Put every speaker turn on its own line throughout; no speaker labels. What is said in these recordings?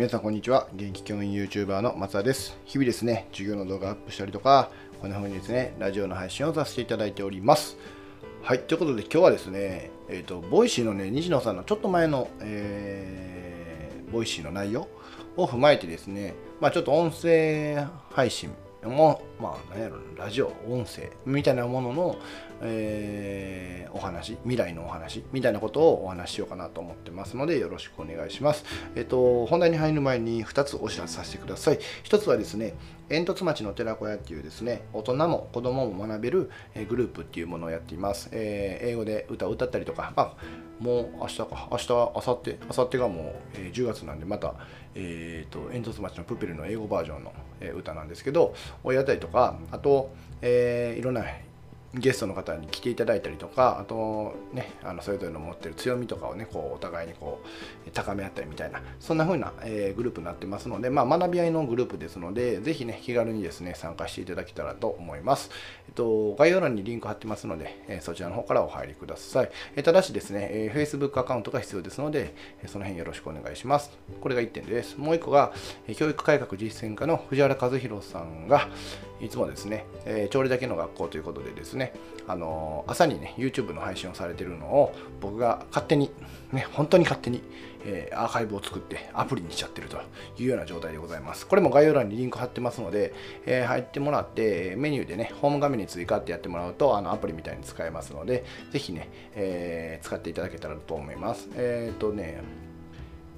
皆さんこんにちは。現役教員 YouTuber の松田です。日々ですね授業の動画アップしたりとかこんな風にですねラジオの配信をさせていただいております。はいということで今日はですねえっ、ー、とボイシーのね西野さんのちょっと前の、えー、ボイシーの内容を踏まえてですねまあちょっと音声配信もまあ何やろラジオ音声みたいなものの、えー、お話未来のお話みたいなことをお話ししようかなと思ってますのでよろしくお願いします。えっと本題に入る前に2つお知らせさせてください。1つはですね煙突町の寺子屋っていうですね大人も子供も学べるグループっていうものをやっています、えー、英語で歌を歌ったりとか、まあ、もう明日か明日明後日明後日がもう、え10月なんでまた、えーと、煙突町のプペルの英語バージョンの、え歌なんですけどをやったりとかとかあと、えー、いろんなゲストの方に来ていただいたりとかあとねあのそれぞれの持ってる強みとかをねこうお互いにこう高め合ったりみたいなそんな風な、えー、グループになってますので、まあ、学び合いのグループですのでぜひね気軽にですね参加していただけたらと思います、えっと、概要欄にリンク貼ってますので、えー、そちらの方からお入りください、えー、ただしですね、えー、Facebook アカウントが必要ですので、えその辺よろしくお願いします。これが1点です。もう1個が、え教育改革実践課の藤原和弘さんがいつもですね、えー、調理だけの学校ということでですねねあの朝にね YouTube の配信をされてるのを僕が勝手にね本当に勝手に、えー、アーカイブを作ってアプリにしちゃってるというような状態でございます。これも概要欄にリンク貼ってますので、えー、入ってもらってメニューでねホーム画面に追加ってやってもらうとあのアプリみたいに使えますのでぜひね、えー、使っていただけたらと思います。えっ、とね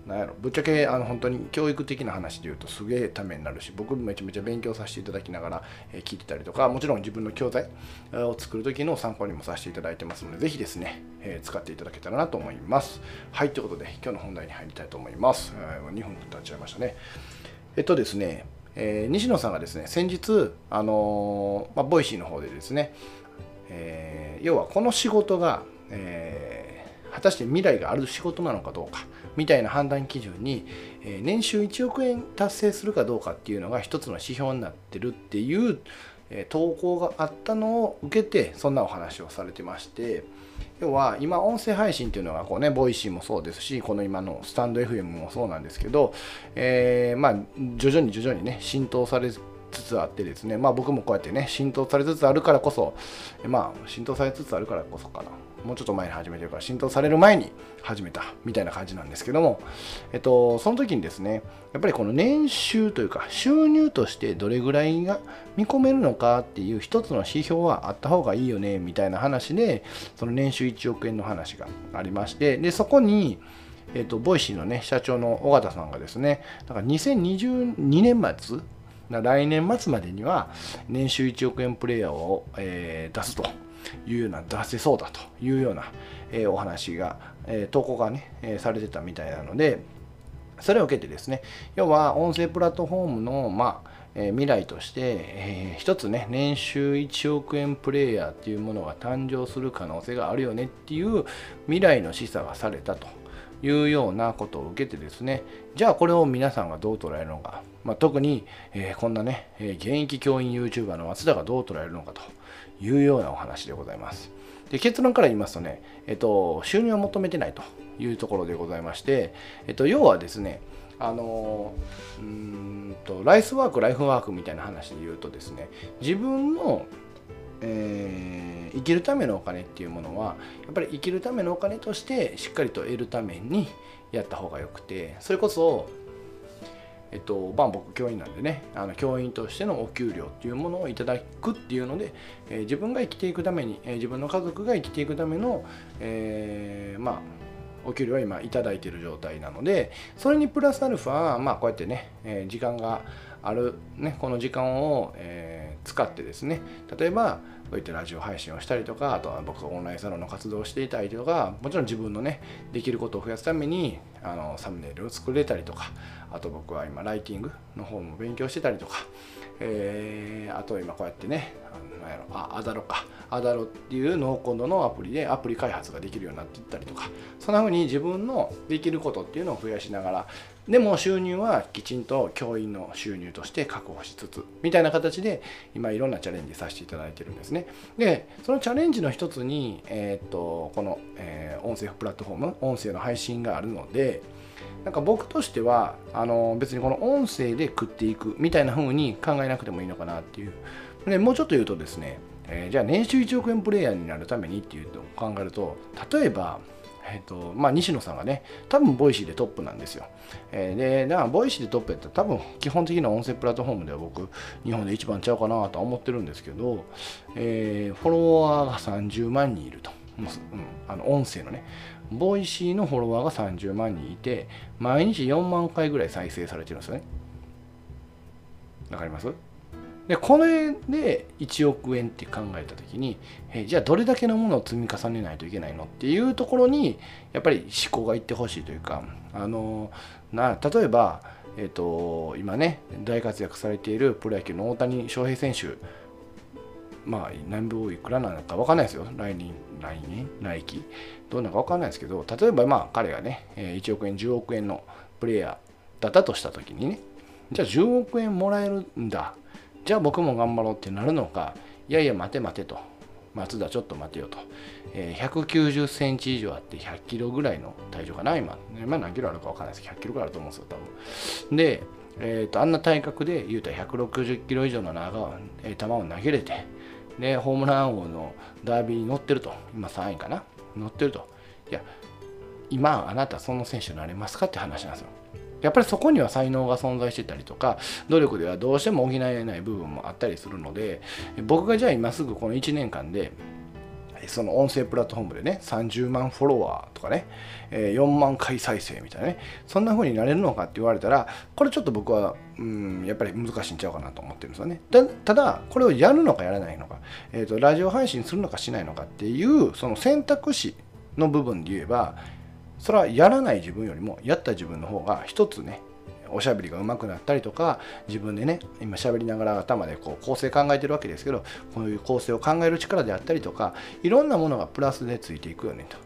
なんやろぶっちゃけあの本当に教育的な話で言うとすげえためになるし僕めちゃめちゃ勉強させていただきながら、え、聞いてたりとかもちろん自分の教材を作る時の参考にもさせていただいてますのでぜひですね、え、使っていただけたらなと思います。はいということで今日の本題に入りたいと思います、えー、2分経っちゃいましたね。えっとですね、え西野さんがですね先日あのまあ、ボイシーの方でですね、え要はこの仕事が、え果たして未来がある仕事なのかどうかみたいな判断基準に、え年収1億円達成するかどうかっていうのが一つの指標になってるっていう、え投稿があったのを受けてそんなお話をされてまして要は今音声配信っていうのがこうねボイシーもそうですしこの今のスタンド FM もそうなんですけど、え、まあ徐々に徐々にね浸透されつつあってですねまあ僕もこうやってね浸透されつつあるからこそまあ浸透されつつあるからこそかな。もうちょっと前に始めてるから浸透される前に始めたみたいな感じなんですけども、えっと、その時にですねやっぱりこの年収というか収入としてどれぐらいが見込めるのかっていう一つの指標はあった方がいいよねみたいな話でその年収1億円の話がありましてでそこにえっと、ボイシーのね、社長の緒方さんがですね、だから2022年末、来年末までには年収1億円プレイヤーを、えー、出すと。いうような出せそうだというような、え、お話が、え、投稿がね、え、されてたみたいなのでそれを受けてですね要は音声プラットフォームのまあえ未来として、えー、一つね年収1億円プレイヤーっていうものが誕生する可能性があるよねっていう未来の示唆がされたというようなことを受けてですねじゃあこれを皆さんがどう捉えるのか、まあ、特に、えー、こんなね、え現役教員 YouTuber の松田がどう捉えるのかというようなお話でございます。で結論から言いますとね、えっと、収入を求めてないというところでございまして、えっと、要はですね、あのうんとライスワーク、ライフワークみたいな話で言うとですね、自分の、えー、生きるためのお金っていうものは、やっぱり生きるためのお金としてしっかりと得るためにやった方がよくて、それこそえっと、まあ、僕教員なんでねあの教員としてのお給料っていうものをいただくっていうので、えー、自分が生きていくために、えー、自分の家族が生きていくための、えー、まあお給料は今いただいている状態なのでそれにプラスアルファまあこうやってね、え時間がある、ね、この時間を、え使ってですね例えばこういったラジオ配信をしたりとかあとは僕がオンラインサロンの活動をしていたりとかもちろん自分のねできることを増やすためにあのサムネイルを作れたりとかあと僕は今ライティングの方も勉強してたりとか、えー、あと今こうやってねやろ。あアダロか。アダロっていうノーコードのアプリでアプリ開発ができるようになっていったりとか。そんな風に自分のできることっていうのを増やしながら。でも収入はきちんと教員の収入として確保しつつみたいな形で今いろんなチャレンジさせていただいてるんですね。でそのチャレンジの一つに、えー、っとこの、えー、音声プラットフォーム音声の配信があるのでなんか僕としてはあの別にこの音声で食っていくみたいな風に考えなくてもいいのかなっていうでもうちょっと言うとですね、えー、じゃあ年収1億円プレイヤーになるためにっていうと考えると例えばえーとまあ、西野さんがね、多分ボイシーでトップなんですよ。えー、で、だからボイシーでトップやったら多分基本的な音声プラットフォームでは僕、日本で一番ちゃうかなとは思ってるんですけど、えー、フォロワーが30万人いると。うん、あの音声のね、ボイシーのフォロワーが30万人いて、毎日4万回ぐらい再生されてるんですよね。わかります？でこれで1億円って考えた時に、えじゃあどれだけのものを積み重ねないといけないのっていうところにやっぱり思考がいってほしいというかあのな例えば、えーと、今ね大活躍されているプロ野球の大谷翔平選手まあ何秒いくらなのか分かんないですよ。来年来年？来期どうなのか分かんないですけど例えばまあ彼がね1億円10億円のプレイヤーだったとした時にねじゃあ10億円もらえるんだ。じゃあ僕も頑張ろうってなるのかいやいや待て待てと。松田ちょっと待てよと、えー、190センチ以上あって100キロぐらいの体重かな今。今何キロあるか分かんないです。けど100キロぐらいあると思うんですよ多分。で、えーと、あんな体格で言うたら160キロ以上の長、えー、球を投げれてでホームラン王のダービーに乗ってると。今3位かな。乗ってると。いや今あなたその選手になれますかって話なんですよ。やっぱりそこには才能が存在してたりとか努力ではどうしても補えない部分もあったりするので僕がじゃあ今すぐこの1年間でその音声プラットフォームでね30万フォロワーとかね4万回再生みたいなねそんな風になれるのかって言われたらこれちょっと僕はうんやっぱり難しいんちゃうかなと思ってるんですよね。ただこれをやるのかやらないのか、えーとラジオ配信するのかしないのかっていうその選択肢の部分で言えばそれはやらない自分よりもやった自分の方が一つねおしゃべりが上手くなったりとか自分でね今しゃべりながら頭でこう構成考えてるわけですけどこういう構成を考える力であったりとかいろんなものがプラスでついていくよねと。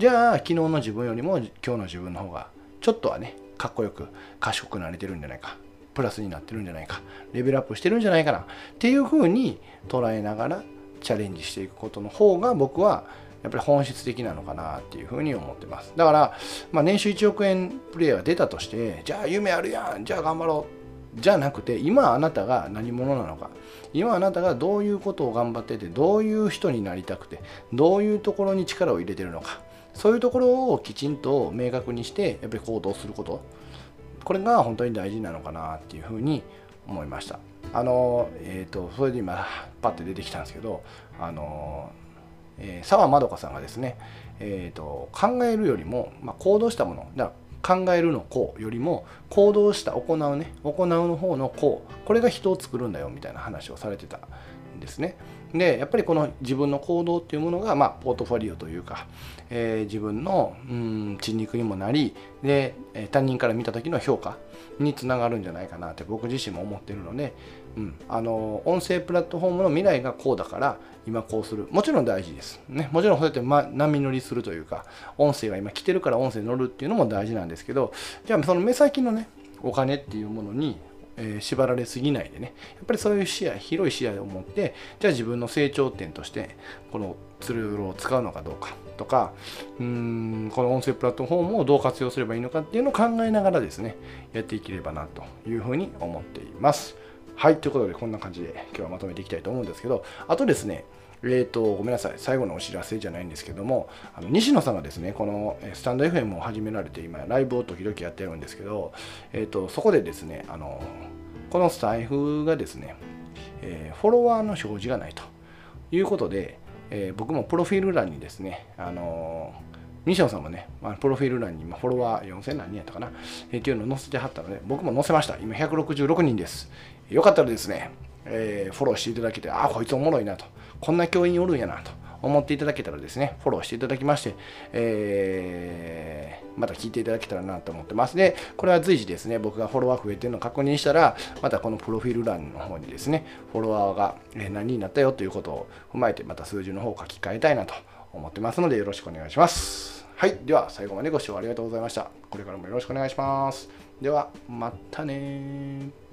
じゃあ昨日の自分よりも今日の自分の方がちょっとはねかっこよく賢くなれてるんじゃないかプラスになってるんじゃないかレベルアップしてるんじゃないかなっていうふうに捉えながらチャレンジしていくことの方が僕はやっぱり本質的なのかなっていうふうに思ってます。だから、まあ、年収1億円プレイヤーが出たとして、じゃあ夢あるやん、じゃあ頑張ろう。じゃなくて、今あなたが何者なのか。今あなたがどういうことを頑張ってて、どういう人になりたくて、どういうところに力を入れてるのか。そういうところをきちんと明確にして、やっぱり行動すること。これが本当に大事なのかなっていうふうに思いました。あの、えっ、ー、と、それで今、パッて出てきたんですけど、あの、えー、沢まどかさんがですね、えーと、考えるよりも、まあ、行動したものだ考えるのこうよりも行動した行うね行うの方のこうこれが人を作るんだよみたいな話をされてたんですね。でやっぱりこの自分の行動っていうものが、まあ、ポートフォリオというか、えー、自分のうん血肉にもなりで他人から見た時の評価につながるんじゃないかなって僕自身も思ってるので、うん、あの音声プラットフォームの未来がこうだから今こうする。もちろん大事です、ね、もちろんそうやって、ま、波乗りするというか音声が今来てるから音声乗るっていうのも大事なんですけどじゃあその目先のねお金っていうものにえー、縛られすぎないでね。やっぱりそういう視野広い視野を持ってじゃあ自分の成長点としてこのツールを使うのかどうかとかうーんこの音声プラットフォームをどう活用すればいいのかっていうのを考えながらですねやっていければなというふうに思っています。はいということでこんな感じで今日はまとめていきたいと思うんですけどあとですねえーと、ごめんなさい、最後のお知らせじゃないんですけども、あの西野さんがですね、このスタンド FM を始められて、今、ライブを時々やってるんですけど、えーと、そこでですね、あのこのスタイフがですね、えー、フォロワーの表示がないということで、えー、僕もプロフィール欄にですね、あの、西野さんもね、まあ、プロフィール欄にフォロワー4000何人やったかな、えー、っていうのを載せてはったので、僕も載せました。今166人です。よかったらですね、えー、フォローしていただけて、あ、こいつおもろいなと、こんな教員おるんやなと思っていただけたらですね、フォローしていただきまして、えー、また聞いていただけたらなと思ってます。で、これは随時ですね、僕がフォロワー増えてるのを確認したら、またこのプロフィール欄の方にですね、フォロワーが何人になったよということを踏まえて、また数字の方を書き換えたいなと思ってますので、よろしくお願いします。はい。では、最後までご視聴ありがとうございました。これからもよろしくお願いします。では、またね